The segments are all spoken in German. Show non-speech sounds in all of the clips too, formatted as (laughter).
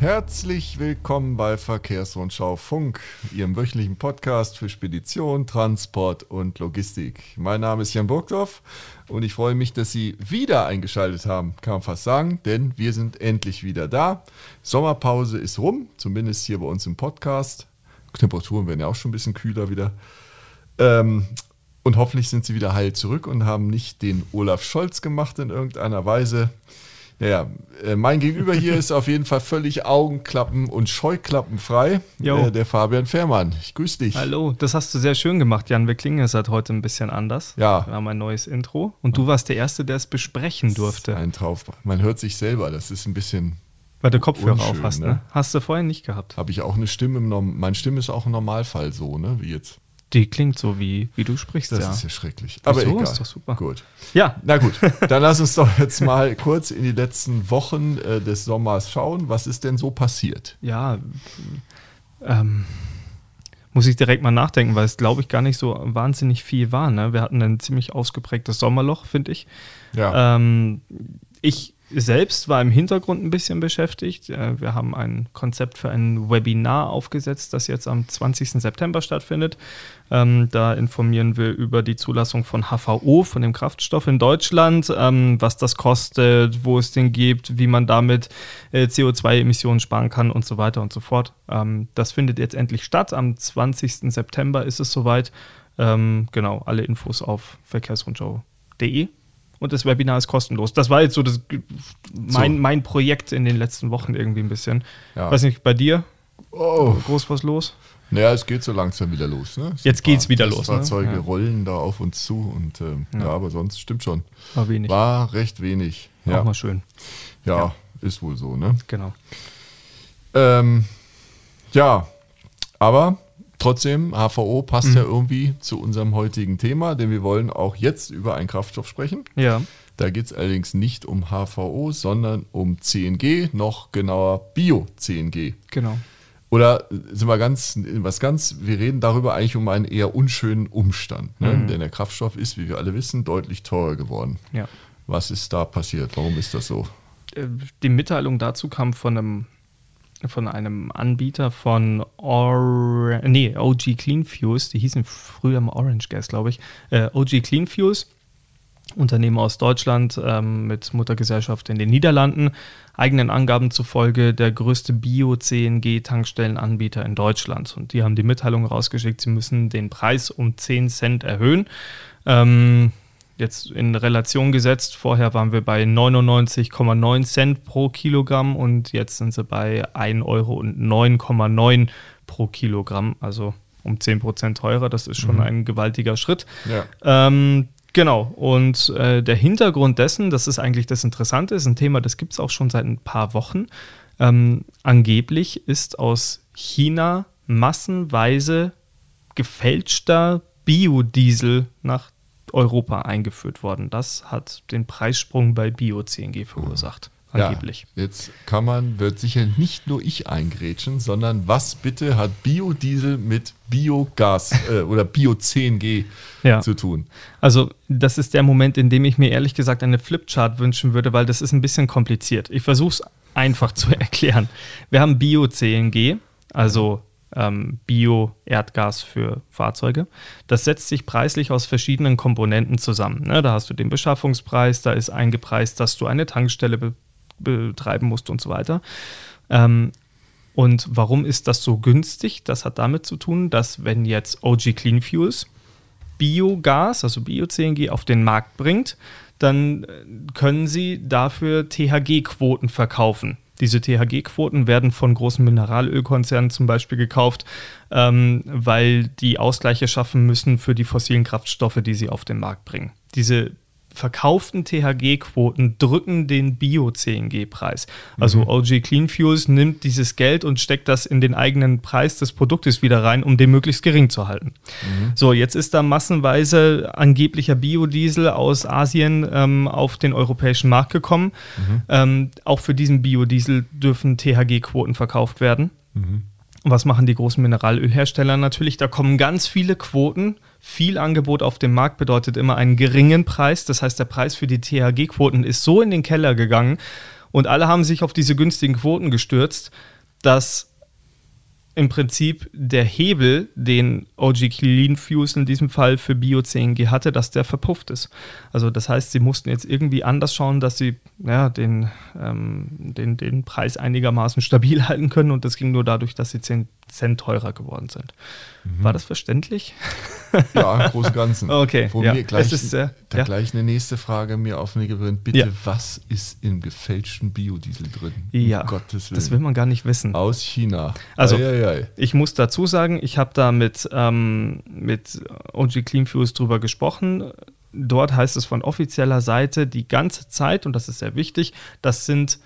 Herzlich willkommen bei Verkehrsrundschau Funk, Ihrem wöchentlichen Podcast für Spedition, Transport und Logistik. Mein Name ist Jan Burgdorf und ich freue mich, dass Sie wieder eingeschaltet haben, kann man fast sagen, denn wir sind endlich wieder da. Sommerpause ist rum, zumindest hier bei uns im Podcast. Temperaturen werden ja auch schon ein bisschen kühler wieder. Ähm, und hoffentlich sind Sie wieder heil zurück und haben nicht den Olaf Scholz gemacht in irgendeiner Weise. Naja, äh, mein Gegenüber hier (laughs) ist auf jeden Fall völlig Augenklappen und Scheuklappen frei. Äh, der Fabian Fährmann. Ich grüße dich. Hallo, das hast du sehr schön gemacht, Jan. Wir klingen jetzt halt heute ein bisschen anders. Ja. Wir haben ein neues Intro und du warst der Erste, der es besprechen durfte. ein Trauf. Man hört sich selber, das ist ein bisschen. Weil du Kopfhörer unschön, auf hast, ne? ne? Hast du vorher nicht gehabt. Habe ich auch eine Stimme im Norm Meine Stimme ist auch im Normalfall so, ne? Wie jetzt. Die klingt so, wie, wie du sprichst, das ja. Ist ja schrecklich. Aber so, egal. ist doch super. Gut. Ja. Na gut, dann lass uns doch jetzt mal kurz in die letzten Wochen äh, des Sommers schauen. Was ist denn so passiert? Ja, ähm, muss ich direkt mal nachdenken, weil es, glaube ich, gar nicht so wahnsinnig viel war. Ne? Wir hatten ein ziemlich ausgeprägtes Sommerloch, finde ich. Ja. Ähm, ich selbst war im Hintergrund ein bisschen beschäftigt. Äh, wir haben ein Konzept für ein Webinar aufgesetzt, das jetzt am 20. September stattfindet. Ähm, da informieren wir über die Zulassung von HVO, von dem Kraftstoff in Deutschland, ähm, was das kostet, wo es den gibt, wie man damit äh, CO2-Emissionen sparen kann und so weiter und so fort. Ähm, das findet jetzt endlich statt. Am 20. September ist es soweit. genau, alle Infos auf verkehrsrundschau.de und das Webinar ist kostenlos. Das war jetzt so das, mein, so. mein Projekt in den letzten Wochen irgendwie ein bisschen. Ja. Weiß nicht, bei dir? Oh. Groß was los? Naja, es geht so langsam wieder los. Ne? Jetzt geht es wieder los. Ne? Fahrzeuge ne? ja. rollen da auf uns zu und ähm, ja. ja. aber sonst stimmt schon. War wenig. War recht wenig. Ja. Auch mal schön. Ja, ist wohl so, ne? Genau. Ähm, ja, aber Trotzdem, HVO passt mhm. ja irgendwie zu unserem heutigen Thema, denn wir wollen auch jetzt über einen Kraftstoff sprechen. Ja. Da geht es allerdings nicht um HVO, sondern um CNG, noch genauer Bio-CNG. Genau. Oder sind wir ganz, was ganz, wir reden darüber eigentlich um einen eher unschönen Umstand. Ne? Mhm. Denn der Kraftstoff ist, wie wir alle wissen, deutlich teurer geworden. Ja. Was ist da passiert? Warum ist das so? Äh, die Mitteilung dazu kam von einem von einem Anbieter von Or nee, OG Clean Fuse, die hießen früher mal Orange Gas, glaube ich. Äh, OG Clean Fuse, Unternehmen aus Deutschland ähm, mit Muttergesellschaft in den Niederlanden, eigenen Angaben zufolge der größte Bio-CNG-Tankstellenanbieter in Deutschland. Und die haben die Mitteilung rausgeschickt, sie müssen den Preis um 10 Cent erhöhen. Ähm, jetzt in Relation gesetzt. Vorher waren wir bei 99,9 Cent pro Kilogramm und jetzt sind sie bei 1,09,9 Euro pro Kilogramm, also um 10 Prozent teurer. Das ist schon mhm. ein gewaltiger Schritt. Ja. Ähm, genau, und äh, der Hintergrund dessen, das ist eigentlich das Interessante, ist ein Thema, das gibt es auch schon seit ein paar Wochen. Ähm, angeblich ist aus China massenweise gefälschter Biodiesel nach Europa eingeführt worden. Das hat den Preissprung bei Bio-CNG verursacht. Angeblich. Ja, jetzt kann man, wird sicher nicht nur ich eingrätschen, sondern was bitte hat Biodiesel mit Biogas äh, oder Bio-CNG (laughs) ja. zu tun? Also, das ist der Moment, in dem ich mir ehrlich gesagt eine Flipchart wünschen würde, weil das ist ein bisschen kompliziert. Ich versuche es einfach zu (laughs) erklären. Wir haben Bio-CNG, also ähm, Bio-Erdgas für Fahrzeuge. Das setzt sich preislich aus verschiedenen Komponenten zusammen. Ne? Da hast du den Beschaffungspreis, da ist eingepreist, dass du eine Tankstelle be betreiben musst und so weiter. Ähm, und warum ist das so günstig? Das hat damit zu tun, dass wenn jetzt OG Clean Fuels Biogas, also Bio-CNG, auf den Markt bringt, dann äh, können sie dafür THG-Quoten verkaufen. Diese THG-Quoten werden von großen Mineralölkonzernen zum Beispiel gekauft, ähm, weil die Ausgleiche schaffen müssen für die fossilen Kraftstoffe, die sie auf den Markt bringen. Diese verkauften THG-Quoten drücken den Bio-CNG-Preis. Also mhm. OG Clean Fuels nimmt dieses Geld und steckt das in den eigenen Preis des Produktes wieder rein, um den möglichst gering zu halten. Mhm. So, jetzt ist da massenweise angeblicher Biodiesel aus Asien ähm, auf den europäischen Markt gekommen. Mhm. Ähm, auch für diesen Biodiesel dürfen THG-Quoten verkauft werden. Mhm. Was machen die großen Mineralölhersteller natürlich? Da kommen ganz viele Quoten. Viel Angebot auf dem Markt bedeutet immer einen geringen Preis. Das heißt, der Preis für die THG-Quoten ist so in den Keller gegangen. Und alle haben sich auf diese günstigen Quoten gestürzt, dass im Prinzip der Hebel, den OG Clean Fuse in diesem Fall für Bio-CNG hatte, dass der verpufft ist. Also das heißt, sie mussten jetzt irgendwie anders schauen, dass sie ja, den, ähm, den, den Preis einigermaßen stabil (laughs) halten können und das ging nur dadurch, dass sie 10 Cent teurer geworden sind. Mhm. War das verständlich? (laughs) Ja, im Großen und Ganzen. (laughs) Okay. Wo ja. mir gleich, ist, äh, da ja. gleich eine nächste Frage mir auf den gewöhnt. Bitte, Ja. was ist im gefälschten Biodiesel drin? Ja, Um Gottes Willen. das will man gar nicht wissen. Aus China. Also- Ich muss dazu sagen, ich habe da mit, ähm, mit OG Clean Fuse drüber gesprochen. Dort heißt es von offizieller Seite die ganze Zeit, und das ist sehr wichtig, das sind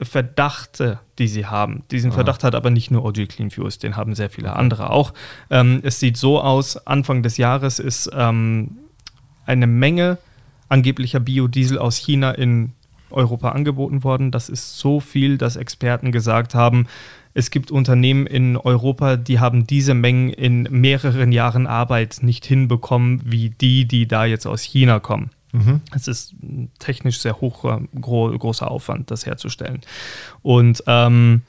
Verdachte, die sie haben. Diesen Verdacht hat aber nicht nur OG Clean Fuse, den haben sehr viele andere auch. Ähm, es sieht so aus, Anfang des Jahres ist ähm, eine Menge angeblicher Biodiesel aus China in Europa angeboten worden. Das ist so viel, dass Experten gesagt haben, es gibt Unternehmen in Europa, die haben diese Mengen in mehreren Jahren Arbeit nicht hinbekommen, wie die, die da jetzt aus China kommen. Es ist technisch sehr hoch, äh, gro großer Aufwand, das herzustellen. Und ähm,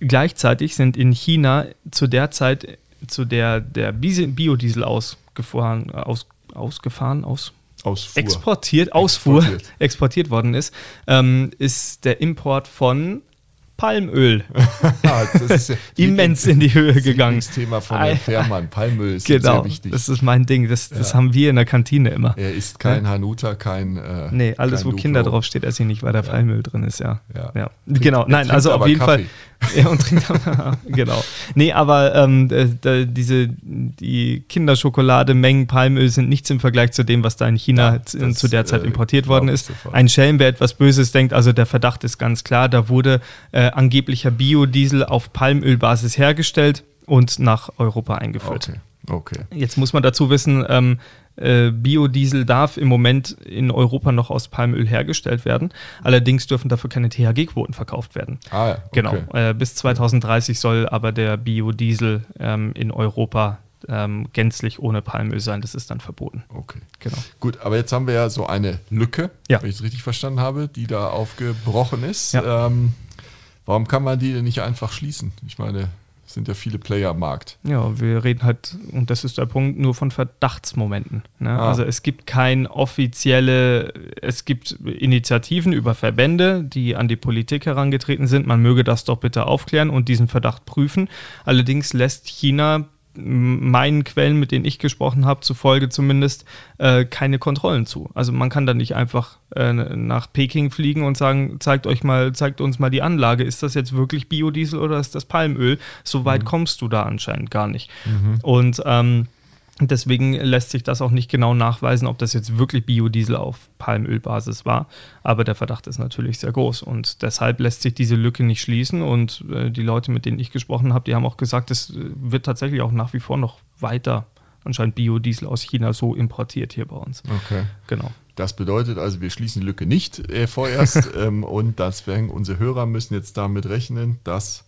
gleichzeitig sind in China zu der Zeit, zu der der Biodiesel ausgefahren, aus, ausgefahren, aus, Ausfuhr. exportiert, Ausfuhr, Exportiert. (laughs) exportiert worden ist, ähm, ist der Import von Palmöl (laughs) das ist ja (laughs) immens in die Höhe gegangen. Das Thema von Herrn Fährmann. Palmöl ist Genau, sehr wichtig. das ist mein Ding. Das, das haben wir in der Kantine immer. er ist kein Hanuta, kein. Äh, Nee, alles, kein wo Duplo. Kinder draufsteht, esse ich nicht, weil da Palmöl drin ist, ja. Ja. ja. Trinkt- Genau, nein, also auf jeden Kaffee. Fall. (laughs) Ja, und trinkt aber, (laughs) genau. Nee, aber ähm, äh, da, diese, die Kinderschokolade-Mengen Palmöl sind nichts im Vergleich zu dem, was da in China Ja, zu- das, zu der Zeit äh, importiert glaub worden ist. sofort. Ein Schelm, wer etwas Böses denkt, also der Verdacht ist ganz klar, da wurde äh, angeblicher Biodiesel auf Palmölbasis hergestellt und nach Europa eingeführt. Okay. Okay. Jetzt muss man dazu wissen, ähm, äh, Biodiesel darf im Moment in Europa noch aus Palmöl hergestellt werden. Allerdings dürfen dafür keine THG-Quoten verkauft werden. Ah, ja. Genau. Okay. Äh, bis 2030 soll aber der Biodiesel ähm, in Europa ähm, gänzlich ohne Palmöl sein. Das ist dann verboten. okay. Genau. Gut, aber jetzt haben wir ja so eine Lücke, Ja. wenn ich es richtig verstanden habe, die da aufgebrochen ist. Ja. Ähm, warum kann man die denn nicht einfach schließen? Ich meine, sind ja viele Player am Markt. Ja, wir reden halt, und das ist der Punkt, nur von Verdachtsmomenten. Ne? Ah. Also es gibt kein offizielle, es gibt Initiativen über Verbände, die an die Politik herangetreten sind. Man möge das doch bitte aufklären und diesen Verdacht prüfen. Allerdings lässt China meinen Quellen, mit denen ich gesprochen habe, zufolge zumindest, äh, keine Kontrollen zu. Also man kann da nicht einfach äh, nach Peking fliegen und sagen, zeigt euch mal, zeigt uns mal die Anlage. Ist das jetzt wirklich Biodiesel oder ist das Palmöl? So weit kommst du da anscheinend gar nicht. Und ähm, Deswegen lässt sich das auch nicht genau nachweisen, ob das jetzt wirklich Biodiesel auf Palmölbasis war. Aber der Verdacht ist natürlich sehr groß und deshalb lässt sich diese Lücke nicht schließen. Und äh, die Leute, mit denen ich gesprochen habe, die haben auch gesagt, es äh, wird tatsächlich auch nach wie vor noch weiter anscheinend Biodiesel aus China so importiert hier bei uns. Okay. Genau. Das bedeutet also, wir schließen die Lücke nicht äh, vorerst (laughs) ähm, und deswegen unsere Hörer müssen jetzt damit rechnen, dass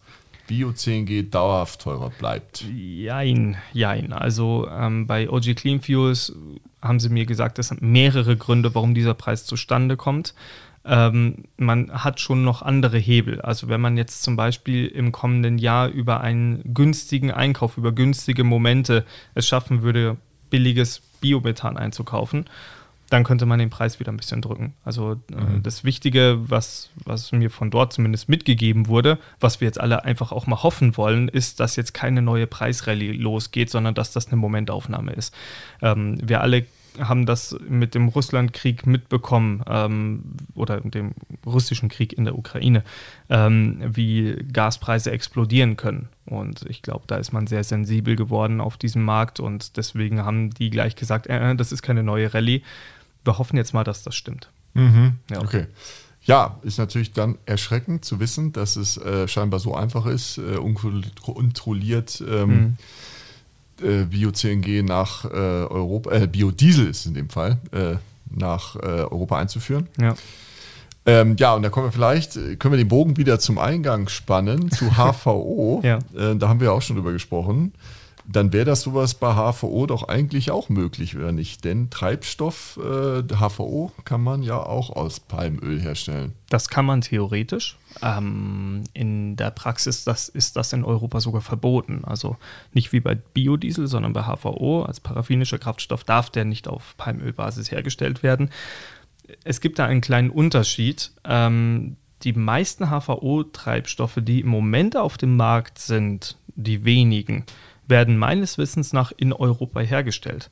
Bio-CNG dauerhaft teurer bleibt. Jein, jein. Also ähm, bei OG Clean Fuels haben sie mir gesagt, es sind mehrere Gründe, warum dieser Preis zustande kommt. Ähm, man hat schon noch andere Hebel. Also wenn man jetzt zum Beispiel im kommenden Jahr über einen günstigen Einkauf, über günstige Momente es schaffen würde, billiges Biomethan einzukaufen, dann könnte man den Preis wieder ein bisschen drücken. Also äh, das Wichtige, was, was mir von dort zumindest mitgegeben wurde, was wir jetzt alle einfach auch mal hoffen wollen, ist, dass jetzt keine neue Preisrallye losgeht, sondern dass das eine Momentaufnahme ist. Ähm, wir alle haben das mit dem Russlandkrieg mitbekommen ähm, oder dem russischen Krieg in der Ukraine, ähm, wie Gaspreise explodieren können. Und ich glaube, da ist man sehr sensibel geworden auf diesem Markt und deswegen haben die gleich gesagt, äh, das ist keine neue Rallye. Wir hoffen jetzt mal, dass das stimmt. Ja. Okay. Ja, ist natürlich dann erschreckend zu wissen, dass es äh, scheinbar so einfach ist, äh, unkontrolliert ähm, äh, Bio-CNG nach äh, Europa, äh, Biodiesel ist in dem Fall, äh, nach Europa einzuführen. Ja. Ähm, ja, und da kommen wir vielleicht, können wir den Bogen wieder zum Eingang spannen, zu (laughs) HVO. Ja. da haben wir auch schon drüber gesprochen. Dann wäre das sowas bei HVO doch eigentlich auch möglich, oder nicht? Denn Treibstoff, äh, HVO, kann man ja auch aus Palmöl herstellen. Das kann man theoretisch. Ähm, in der Praxis das, ist das in Europa sogar verboten. Also nicht wie bei Biodiesel, sondern bei HVO als paraffinischer Kraftstoff darf der nicht auf Palmölbasis hergestellt werden. Es gibt da einen kleinen Unterschied. Ähm, die meisten HVO-Treibstoffe, die im Moment auf dem Markt sind, die wenigen, werden meines Wissens nach in Europa hergestellt.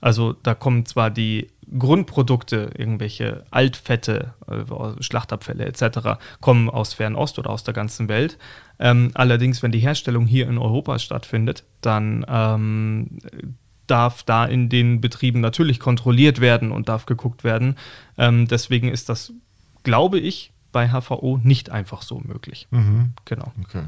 Also da kommen zwar die Grundprodukte, irgendwelche Altfette, äh, Schlachtabfälle etc., kommen aus Fernost oder aus der ganzen Welt. Ähm, allerdings, wenn die Herstellung hier in Europa stattfindet, dann ähm, darf da in den Betrieben natürlich kontrolliert werden und darf geguckt werden. Ähm, deswegen ist das, glaube ich, bei HVO nicht einfach so möglich. Mhm. Genau. Okay.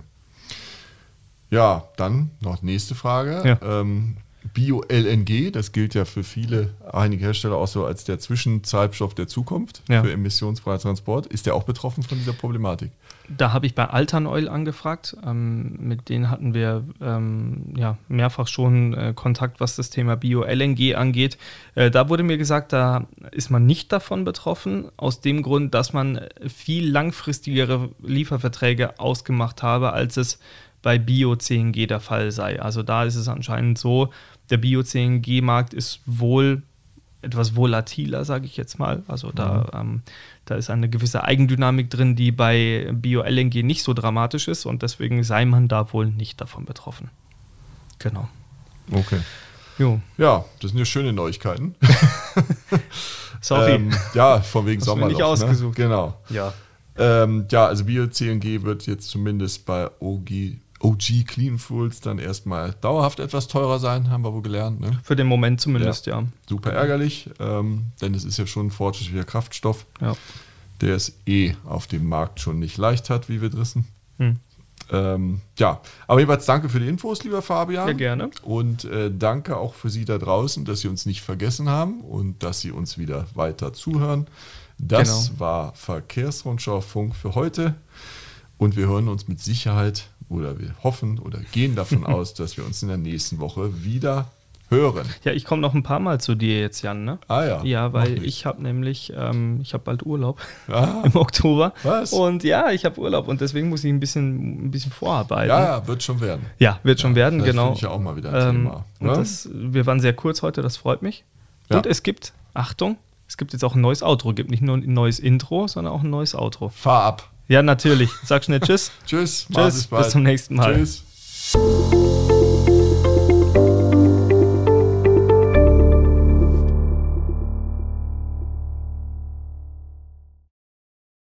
Ja, dann noch nächste Frage. Ja. Ähm, Bio-LNG, das gilt ja für viele, einige Hersteller auch so als der Zwischentreibstoff der Zukunft Ja. für emissionsfreier Transport. Ist der auch betroffen von dieser Problematik? Da habe ich bei Altern Oil angefragt. Ähm, mit denen hatten wir ähm, ja, mehrfach schon äh, Kontakt, was das Thema Bio-LNG angeht. Äh, da wurde mir gesagt, da ist man nicht davon betroffen, aus dem Grund, dass man viel langfristigere Lieferverträge ausgemacht habe, als es bei Bio-CNG der Fall sei. Also da ist es anscheinend so, der Bio-CNG-Markt ist wohl etwas volatiler, sage ich jetzt mal. Also da, ähm, da ist eine gewisse Eigendynamik drin, die bei Bio-LNG nicht so dramatisch ist und deswegen sei man da wohl nicht davon betroffen. Genau. Okay. Jo, Ja, das sind ja schöne Neuigkeiten. (laughs) sorry. Ähm, ja, von wegen Sommerloch. nicht ausgesucht. Ne? Genau. ja. Ähm, ja, also Bio-CNG wird jetzt zumindest bei OG, OG Clean Fuels dann erstmal dauerhaft etwas teurer sein, haben wir wohl gelernt. Ne? Für den Moment zumindest, ja. Super ärgerlich, ähm, denn es ist ja schon ein fortschrittlicher Kraftstoff, Ja. der es eh auf dem Markt schon nicht leicht hat, wie wir wissen. Hm. Ähm, ja, aber jedenfalls danke für die Infos, lieber Fabian. Sehr gerne. Und äh, danke auch für Sie da draußen, dass Sie uns nicht vergessen haben und dass Sie uns wieder weiter zuhören. Das Genau. war Verkehrsrundschau Funk für heute. Und wir hören uns mit Sicherheit oder wir hoffen oder gehen davon (laughs) aus, dass wir uns in der nächsten Woche wieder hören. Ja, ich komme noch ein paar Mal zu dir jetzt, Jan, ne? Ah ja. Ja, weil ich habe nämlich, ähm, ich habe bald Urlaub Ah, (laughs) im Oktober. Was? Und ja, ich habe Urlaub und deswegen muss ich ein bisschen, ein bisschen vorarbeiten. ja, ja, wird schon werden. Ja, wird schon werden, genau. finde ich ja auch mal wieder ein Ähm, Thema. ne? das, wir waren sehr kurz heute, das freut mich. Ja. Und es gibt, Achtung, es gibt jetzt auch ein neues Outro. gibt nicht nur ein neues Intro, sondern auch ein neues Outro. Fahr ab. Ja, natürlich. Sag schnell Tschüss. Tschüss. Tschüss, bald. bis zum nächsten Mal. Tschüss.